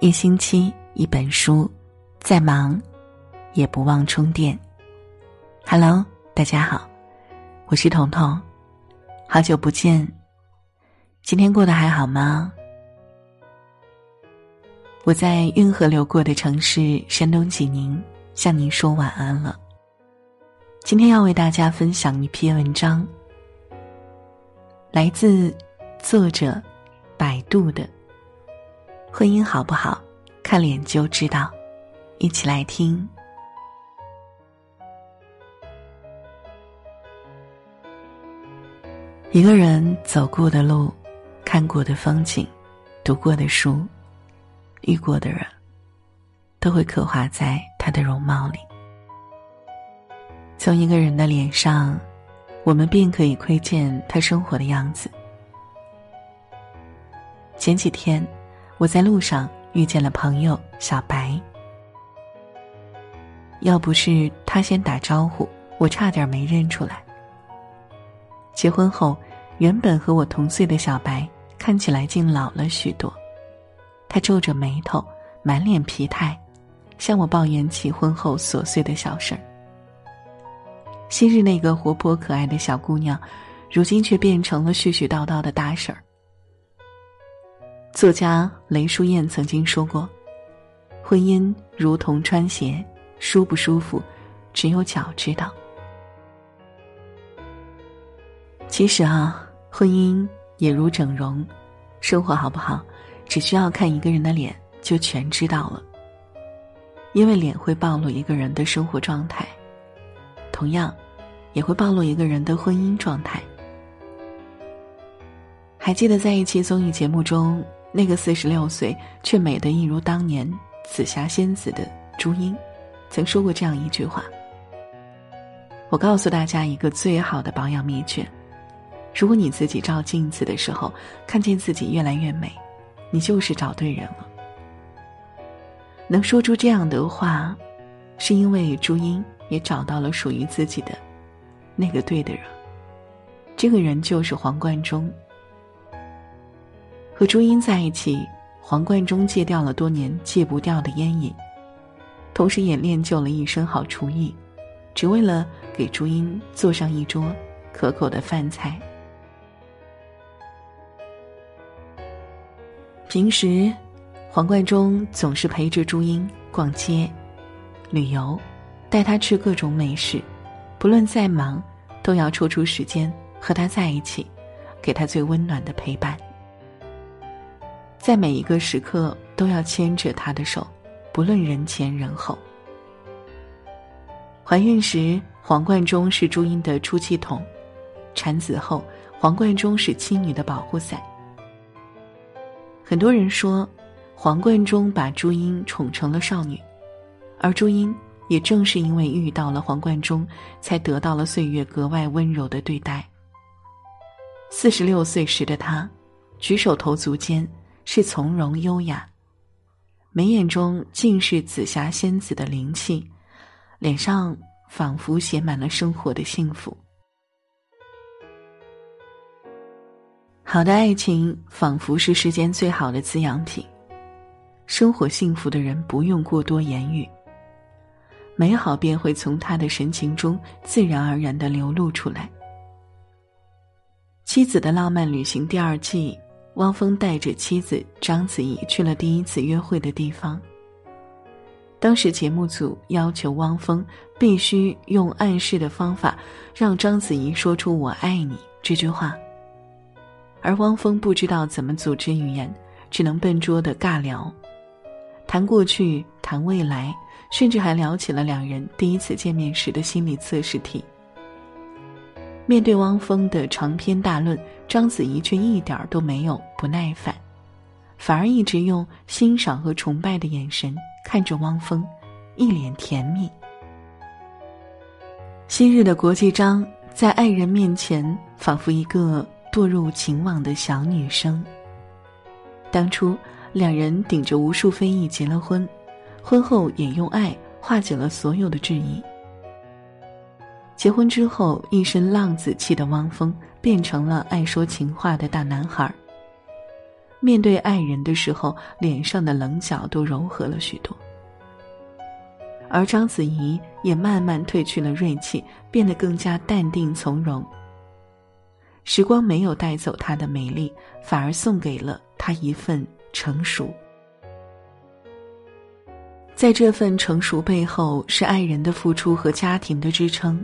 一星期一本书，再忙也不忘充电。Hello，大家好，我是彤彤，好久不见，今天过得还好吗？我在运河流过的城市山东济宁向您说晚安了。今天要为大家分享一篇文章，来自作者百度的。婚姻好不好，看脸就知道。一起来听。一个人走过的路，看过的风景，读过的书，遇过的人，都会刻画在他的容貌里。从一个人的脸上，我们便可以窥见他生活的样子。前几天。我在路上遇见了朋友小白，要不是他先打招呼，我差点没认出来。结婚后，原本和我同岁的小白看起来竟老了许多。他皱着眉头，满脸疲态，向我抱怨起婚后琐碎的小事儿。昔日那个活泼可爱的小姑娘，如今却变成了絮絮叨叨的大婶儿。作家雷淑燕曾经说过：“婚姻如同穿鞋，舒不舒服，只有脚知道。”其实啊，婚姻也如整容，生活好不好，只需要看一个人的脸就全知道了。因为脸会暴露一个人的生活状态，同样，也会暴露一个人的婚姻状态。还记得在一期综艺节目中。那个四十六岁却美得一如当年紫霞仙子的朱茵，曾说过这样一句话：“我告诉大家一个最好的保养秘诀，如果你自己照镜子的时候看见自己越来越美，你就是找对人了。”能说出这样的话，是因为朱茵也找到了属于自己的那个对的人，这个人就是黄贯中。和朱茵在一起，黄贯中戒掉了多年戒不掉的烟瘾，同时也练就了一身好厨艺，只为了给朱茵做上一桌可口的饭菜。平时，黄贯中总是陪着朱茵逛街、旅游，带她吃各种美食，不论再忙，都要抽出时间和她在一起，给她最温暖的陪伴。在每一个时刻都要牵着他的手，不论人前人后。怀孕时，黄贯中是朱茵的出气筒；产子后，黄贯中是妻女的保护伞。很多人说，黄贯中把朱茵宠成了少女，而朱茵也正是因为遇到了黄贯中，才得到了岁月格外温柔的对待。四十六岁时的她，举手投足间。是从容优雅，眉眼中尽是紫霞仙子的灵气，脸上仿佛写满了生活的幸福。好的爱情仿佛是世间最好的滋养品，生活幸福的人不用过多言语，美好便会从他的神情中自然而然的流露出来。妻子的浪漫旅行第二季。汪峰带着妻子章子怡去了第一次约会的地方。当时节目组要求汪峰必须用暗示的方法让章子怡说出“我爱你”这句话，而汪峰不知道怎么组织语言，只能笨拙的尬聊，谈过去，谈未来，甚至还聊起了两人第一次见面时的心理测试题。面对汪峰的长篇大论，章子怡却一点都没有不耐烦，反而一直用欣赏和崇拜的眼神看着汪峰，一脸甜蜜。昔日的国际章在爱人面前仿佛一个堕入情网的小女生。当初两人顶着无数非议结了婚，婚后也用爱化解了所有的质疑。结婚之后，一身浪子气的汪峰变成了爱说情话的大男孩。面对爱人的时候，脸上的棱角都柔和了许多。而章子怡也慢慢褪去了锐气，变得更加淡定从容。时光没有带走她的美丽，反而送给了她一份成熟。在这份成熟背后，是爱人的付出和家庭的支撑。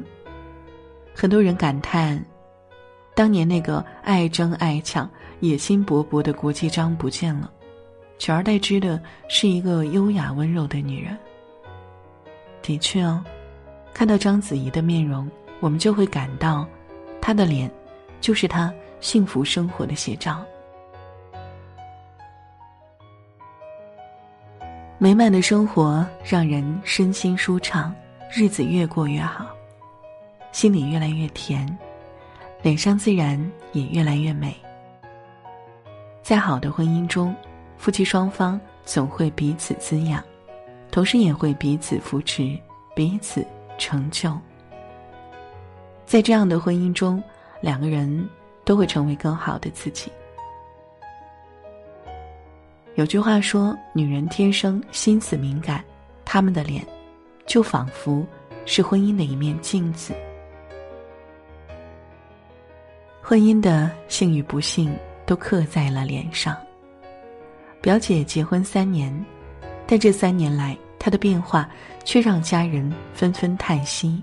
很多人感叹，当年那个爱争爱抢、野心勃勃的国际章不见了，取而代之的是一个优雅温柔的女人。的确哦，看到章子怡的面容，我们就会感到，她的脸，就是她幸福生活的写照。美满的生活让人身心舒畅，日子越过越好，心里越来越甜，脸上自然也越来越美。在好的婚姻中，夫妻双方总会彼此滋养，同时也会彼此扶持，彼此成就。在这样的婚姻中，两个人都会成为更好的自己。有句话说：“女人天生心思敏感，她们的脸，就仿佛是婚姻的一面镜子。婚姻的幸与不幸都刻在了脸上。”表姐结婚三年，但这三年来她的变化却让家人纷纷叹息。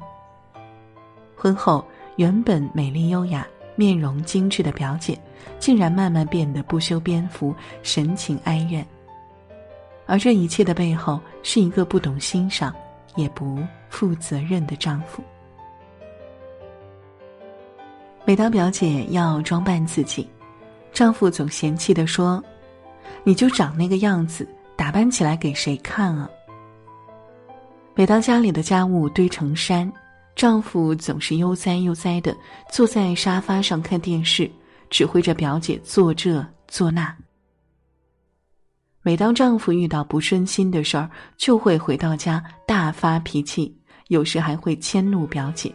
婚后，原本美丽优雅。面容精致的表姐，竟然慢慢变得不修边幅，神情哀怨。而这一切的背后，是一个不懂欣赏，也不负责任的丈夫。每当表姐要装扮自己，丈夫总嫌弃的说：“你就长那个样子，打扮起来给谁看啊？”每当家里的家务堆成山。丈夫总是悠哉悠哉的坐在沙发上看电视，指挥着表姐做这做那。每当丈夫遇到不顺心的事儿，就会回到家大发脾气，有时还会迁怒表姐。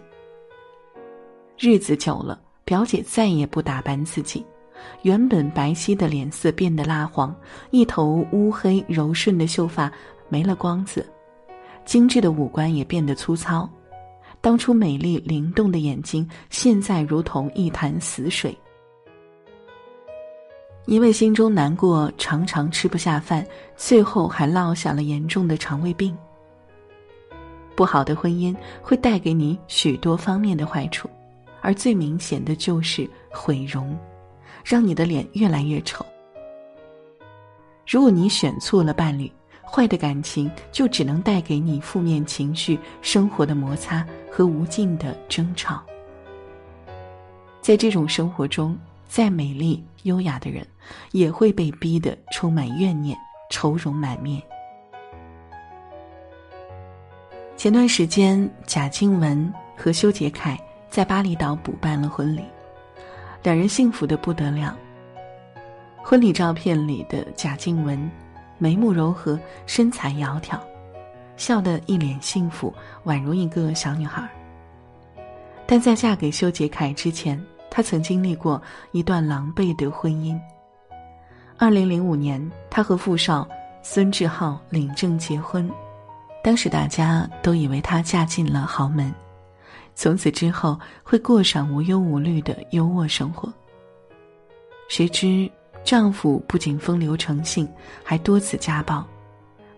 日子久了，表姐再也不打扮自己，原本白皙的脸色变得蜡黄，一头乌黑柔顺的秀发没了光泽，精致的五官也变得粗糙。当初美丽灵动的眼睛，现在如同一潭死水。因为心中难过，常常吃不下饭，最后还落下了严重的肠胃病。不好的婚姻会带给你许多方面的坏处，而最明显的就是毁容，让你的脸越来越丑。如果你选错了伴侣，坏的感情就只能带给你负面情绪、生活的摩擦和无尽的争吵。在这种生活中，再美丽优雅的人，也会被逼得充满怨念、愁容满面。前段时间，贾静雯和修杰楷在巴厘岛补办了婚礼，两人幸福的不得了。婚礼照片里的贾静雯。眉目柔和，身材窈窕，笑得一脸幸福，宛如一个小女孩。但在嫁给修杰楷之前，她曾经历过一段狼狈的婚姻。二零零五年，她和富少孙志浩领证结婚，当时大家都以为她嫁进了豪门，从此之后会过上无忧无虑的优渥生活。谁知。丈夫不仅风流成性，还多次家暴，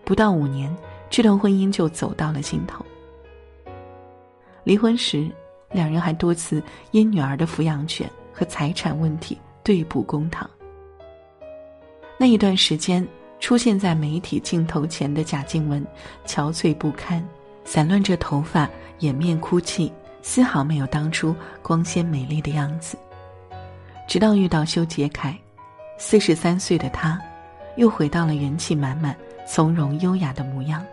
不到五年，这段婚姻就走到了尽头。离婚时，两人还多次因女儿的抚养权和财产问题对簿公堂。那一段时间，出现在媒体镜头前的贾静雯憔悴不堪，散乱着头发，掩面哭泣，丝毫没有当初光鲜美丽的样子。直到遇到修杰楷。四十三岁的他，又回到了元气满满、从容优雅的模样。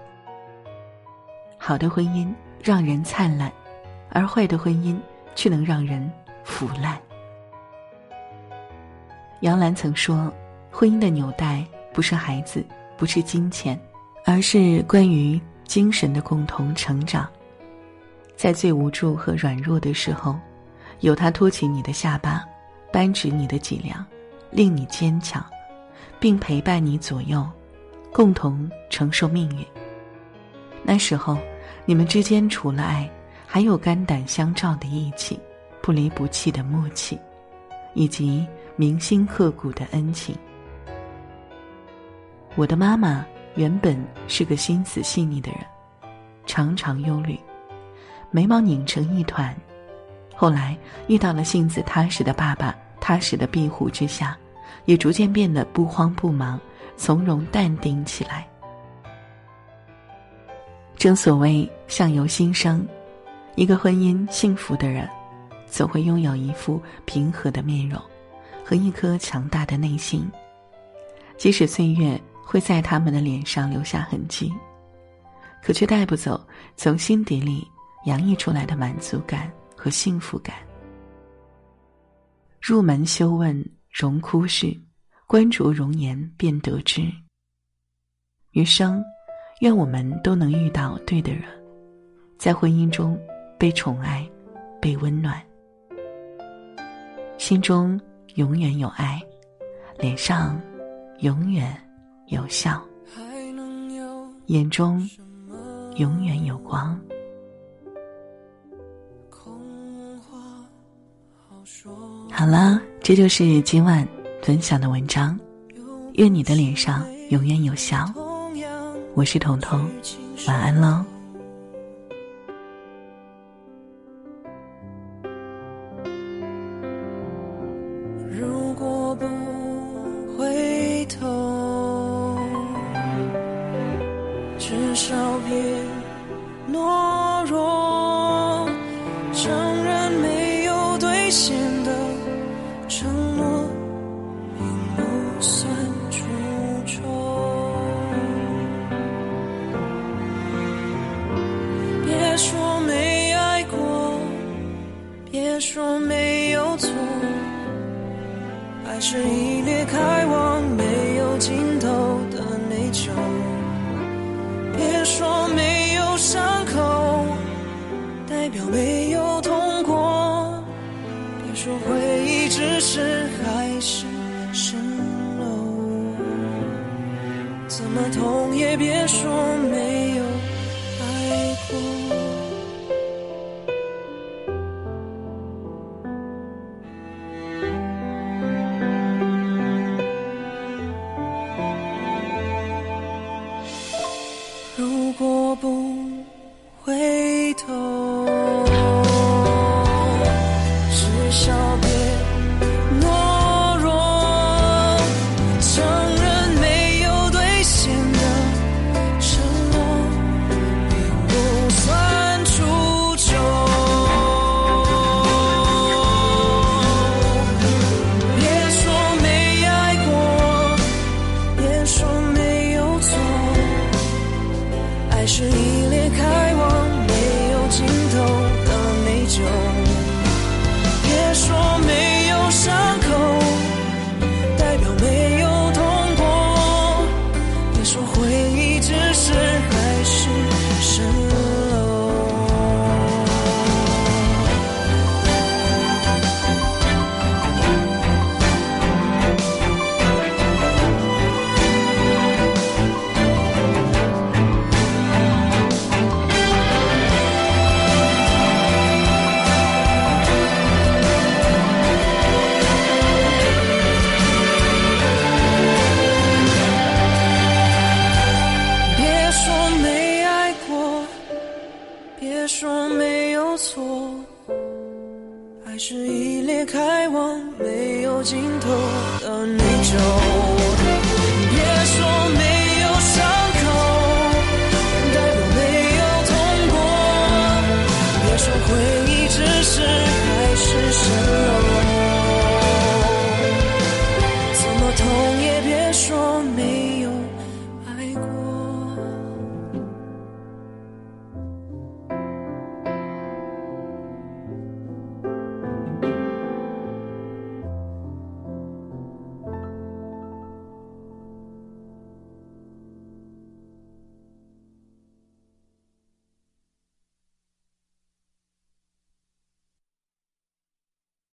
好的婚姻让人灿烂，而坏的婚姻却能让人腐烂。杨澜曾说：“婚姻的纽带不是孩子，不是金钱，而是关于精神的共同成长。在最无助和软弱的时候，有他托起你的下巴，扳直你的脊梁。”令你坚强，并陪伴你左右，共同承受命运。那时候，你们之间除了爱，还有肝胆相照的义气，不离不弃的默契，以及铭心刻骨的恩情。我的妈妈原本是个心思细腻的人，常常忧虑，眉毛拧成一团。后来遇到了性子踏实的爸爸，踏实的庇护之下，也逐渐变得不慌不忙、从容淡定起来。正所谓相由心生，一个婚姻幸福的人，总会拥有一副平和的面容和一颗强大的内心。即使岁月会在他们的脸上留下痕迹，可却带不走从心底里洋溢出来的满足感。和幸福感。入门修问荣枯事，观着容颜便得知。余生，愿我们都能遇到对的人，在婚姻中被宠爱，被温暖，心中永远有爱，脸上永远有笑，眼中永远有光。好了，这就是今晚分享的文章。愿你的脸上永远有笑。我是彤彤，晚安喽。如果不说没有错，爱是一列开往没有尽头的内疚。别说没有伤口，代表没有痛过。别说回忆只是海市蜃楼，怎么痛也别说没